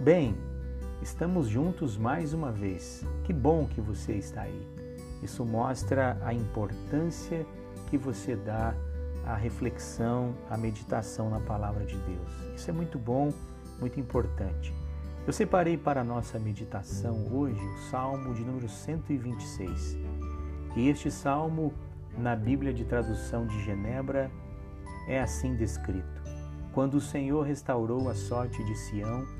Bem, estamos juntos mais uma vez. Que bom que você está aí. Isso mostra a importância que você dá à reflexão, à meditação na palavra de Deus. Isso é muito bom, muito importante. Eu separei para a nossa meditação hoje o Salmo de número 126. E este salmo, na Bíblia de tradução de Genebra, é assim descrito: Quando o Senhor restaurou a sorte de Sião,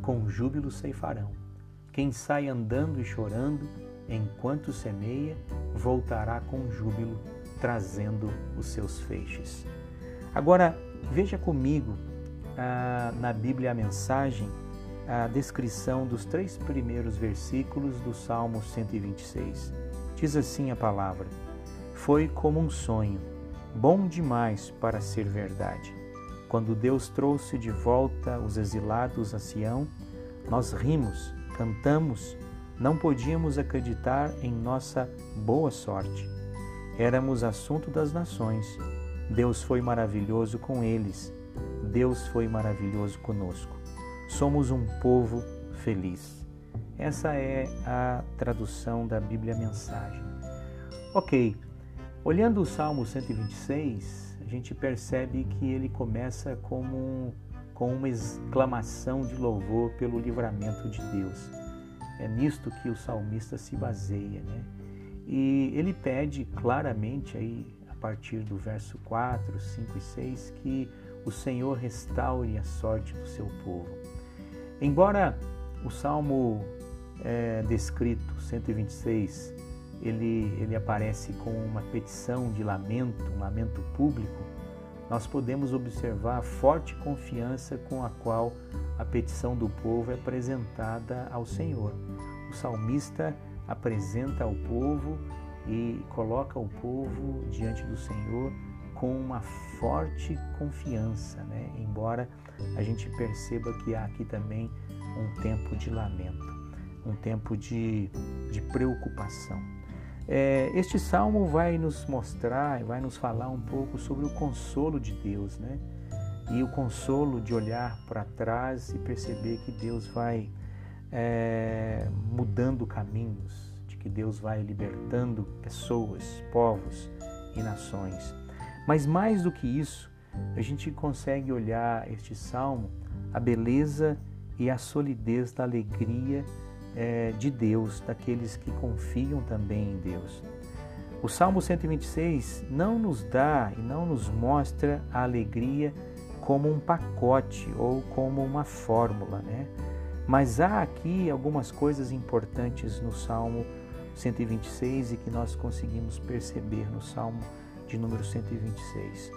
com júbilo ceifarão. Quem sai andando e chorando, enquanto semeia, voltará com júbilo, trazendo os seus feixes. Agora, veja comigo ah, na Bíblia a mensagem, a descrição dos três primeiros versículos do Salmo 126. Diz assim a palavra: Foi como um sonho, bom demais para ser verdade. Quando Deus trouxe de volta os exilados a Sião, nós rimos, cantamos, não podíamos acreditar em nossa boa sorte. Éramos assunto das nações. Deus foi maravilhoso com eles. Deus foi maravilhoso conosco. Somos um povo feliz. Essa é a tradução da Bíblia Mensagem. Ok, olhando o Salmo 126, gente percebe que ele começa como com uma exclamação de louvor pelo livramento de Deus. É nisto que o salmista se baseia, né? E ele pede claramente aí a partir do verso 4, 5 e 6 que o Senhor restaure a sorte do seu povo. Embora o salmo é, descrito 126 ele, ele aparece com uma petição de lamento, um lamento público, nós podemos observar a forte confiança com a qual a petição do povo é apresentada ao Senhor. O salmista apresenta ao povo e coloca o povo diante do Senhor com uma forte confiança, né? embora a gente perceba que há aqui também um tempo de lamento, um tempo de, de preocupação. É, este salmo vai nos mostrar, vai nos falar um pouco sobre o consolo de Deus, né? E o consolo de olhar para trás e perceber que Deus vai é, mudando caminhos, de que Deus vai libertando pessoas, povos e nações. Mas mais do que isso, a gente consegue olhar este salmo, a beleza e a solidez da alegria é, de Deus, daqueles que confiam também em Deus. O Salmo 126 não nos dá e não nos mostra a alegria como um pacote ou como uma fórmula, né? Mas há aqui algumas coisas importantes no Salmo 126 e que nós conseguimos perceber no Salmo de número 126.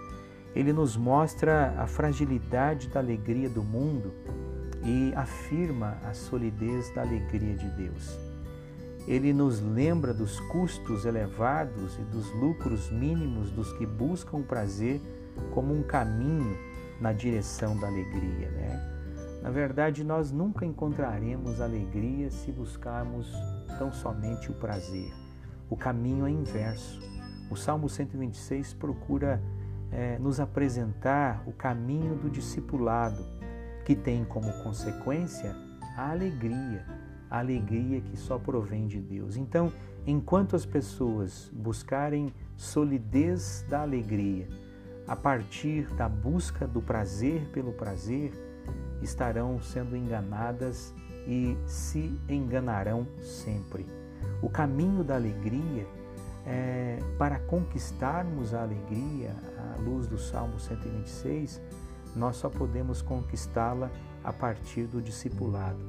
Ele nos mostra a fragilidade da alegria do mundo e afirma a solidez da alegria de Deus. Ele nos lembra dos custos elevados e dos lucros mínimos dos que buscam o prazer como um caminho na direção da alegria. Né? Na verdade, nós nunca encontraremos alegria se buscarmos tão somente o prazer. O caminho é inverso. O Salmo 126 procura é, nos apresentar o caminho do discipulado, que tem como consequência a alegria, a alegria que só provém de Deus. Então, enquanto as pessoas buscarem solidez da alegria a partir da busca do prazer pelo prazer, estarão sendo enganadas e se enganarão sempre. O caminho da alegria é, para conquistarmos a alegria, à luz do Salmo 126, nós só podemos conquistá-la a partir do discipulado,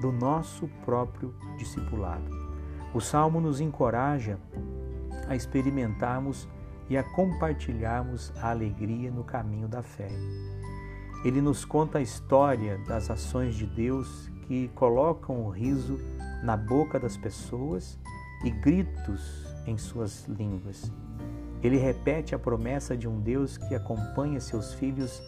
do nosso próprio discipulado. O Salmo nos encoraja a experimentarmos e a compartilharmos a alegria no caminho da fé. Ele nos conta a história das ações de Deus que colocam o riso na boca das pessoas e gritos em suas línguas. Ele repete a promessa de um Deus que acompanha seus filhos,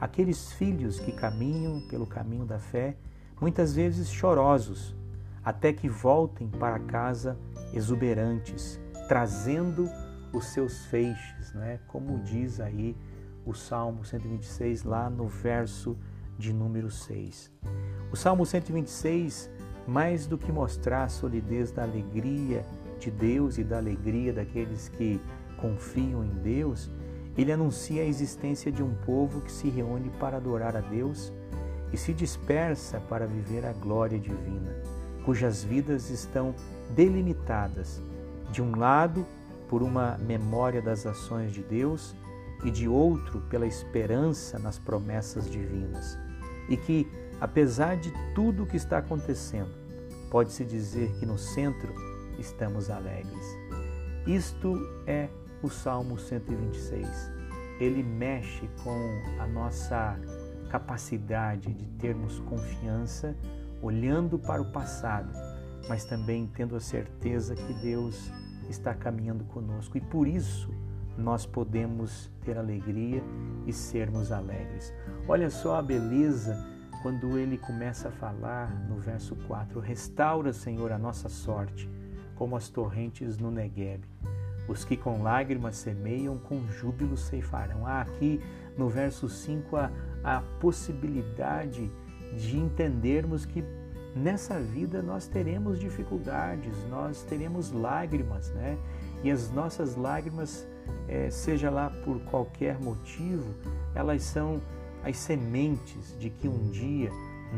aqueles filhos que caminham pelo caminho da fé, muitas vezes chorosos, até que voltem para casa exuberantes, trazendo os seus feixes, né? como diz aí o Salmo 126, lá no verso de número 6. O Salmo 126, mais do que mostrar a solidez da alegria de Deus e da alegria daqueles que confiam em Deus, ele anuncia a existência de um povo que se reúne para adorar a Deus e se dispersa para viver a glória divina, cujas vidas estão delimitadas, de um lado, por uma memória das ações de Deus e de outro, pela esperança nas promessas divinas. E que, apesar de tudo o que está acontecendo, pode-se dizer que no centro estamos alegres. Isto é o Salmo 126. Ele mexe com a nossa capacidade de termos confiança olhando para o passado, mas também tendo a certeza que Deus está caminhando conosco e por isso nós podemos ter alegria e sermos alegres. Olha só a beleza quando ele começa a falar no verso 4: Restaura, Senhor, a nossa sorte, como as torrentes no Negueb. Os que com lágrimas semeiam, com júbilo ceifarão. Há aqui no verso 5 a, a possibilidade de entendermos que nessa vida nós teremos dificuldades, nós teremos lágrimas, né? E as nossas lágrimas, é, seja lá por qualquer motivo, elas são as sementes de que um dia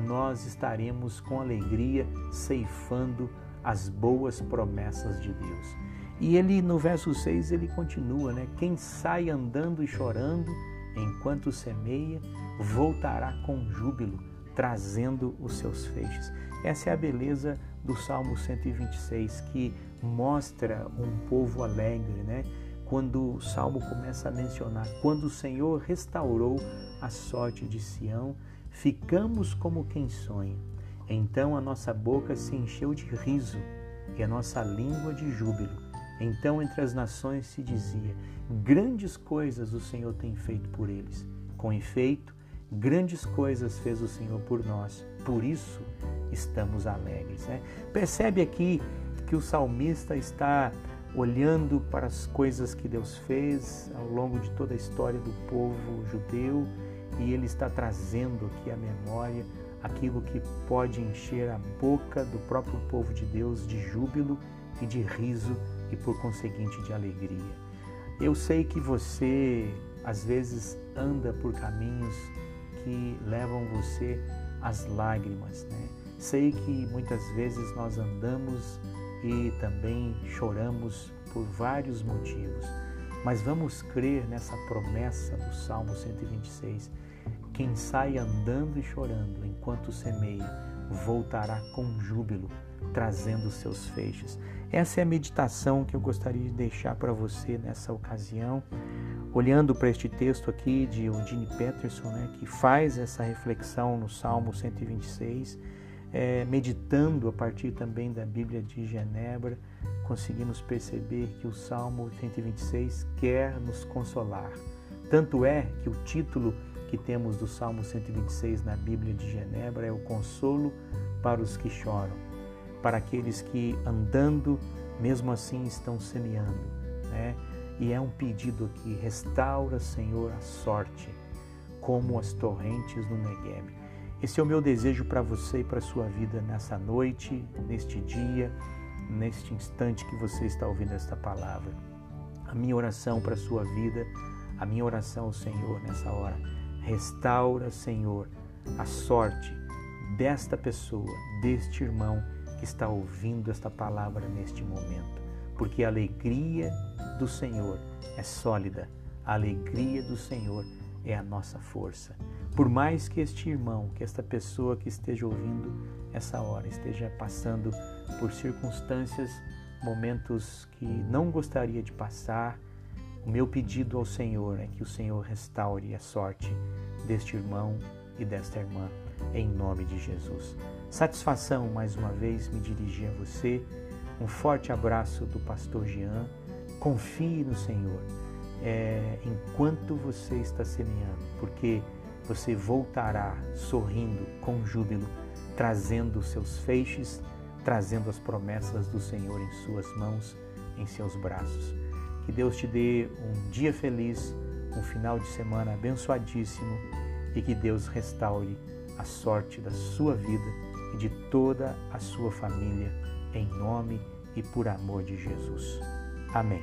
nós estaremos com alegria ceifando as boas promessas de Deus. E ele no verso 6 ele continua, né? Quem sai andando e chorando enquanto semeia, voltará com júbilo, trazendo os seus feixes. Essa é a beleza do Salmo 126, que mostra um povo alegre, né? Quando o salmo começa a mencionar, quando o Senhor restaurou a sorte de Sião, ficamos como quem sonha. Então a nossa boca se encheu de riso e a nossa língua de júbilo. Então entre as nações se dizia: Grandes coisas o Senhor tem feito por eles. Com efeito, grandes coisas fez o Senhor por nós. Por isso estamos alegres. Né? Percebe aqui que o salmista está olhando para as coisas que Deus fez ao longo de toda a história do povo judeu e ele está trazendo aqui à memória aquilo que pode encher a boca do próprio povo de Deus de júbilo e de riso e por conseguinte de alegria. Eu sei que você às vezes anda por caminhos que levam você às lágrimas, né? Sei que muitas vezes nós andamos e também choramos por vários motivos, mas vamos crer nessa promessa do Salmo 126. Quem sai andando e chorando enquanto semeia, voltará com júbilo, trazendo seus feixes. Essa é a meditação que eu gostaria de deixar para você nessa ocasião, olhando para este texto aqui de Eugene Peterson, né, que faz essa reflexão no Salmo 126, é, meditando a partir também da Bíblia de Genebra, conseguimos perceber que o Salmo 126 quer nos consolar. Tanto é que o título que temos do Salmo 126 na Bíblia de Genebra é o consolo para os que choram para aqueles que andando, mesmo assim estão semeando. Né? E é um pedido aqui: restaura, Senhor, a sorte, como as torrentes no Negueb. Esse é o meu desejo para você e para a sua vida nessa noite, neste dia, neste instante que você está ouvindo esta palavra. A minha oração para a sua vida, a minha oração ao Senhor nessa hora. Restaura, Senhor, a sorte desta pessoa, deste irmão que está ouvindo esta palavra neste momento, porque a alegria do Senhor é sólida, a alegria do Senhor é a nossa força. Por mais que este irmão, que esta pessoa que esteja ouvindo essa hora, esteja passando por circunstâncias, momentos que não gostaria de passar, o meu pedido ao Senhor é que o Senhor restaure a sorte deste irmão e desta irmã em nome de Jesus. Satisfação mais uma vez me dirigir a você. Um forte abraço do pastor Jean. Confie no Senhor é, enquanto você está semeando, porque você voltará sorrindo com júbilo, trazendo os seus feixes, trazendo as promessas do Senhor em suas mãos, em seus braços. Que Deus te dê um dia feliz, um final de semana abençoadíssimo e que Deus restaure a sorte da sua vida e de toda a sua família, em nome e por amor de Jesus. Amém.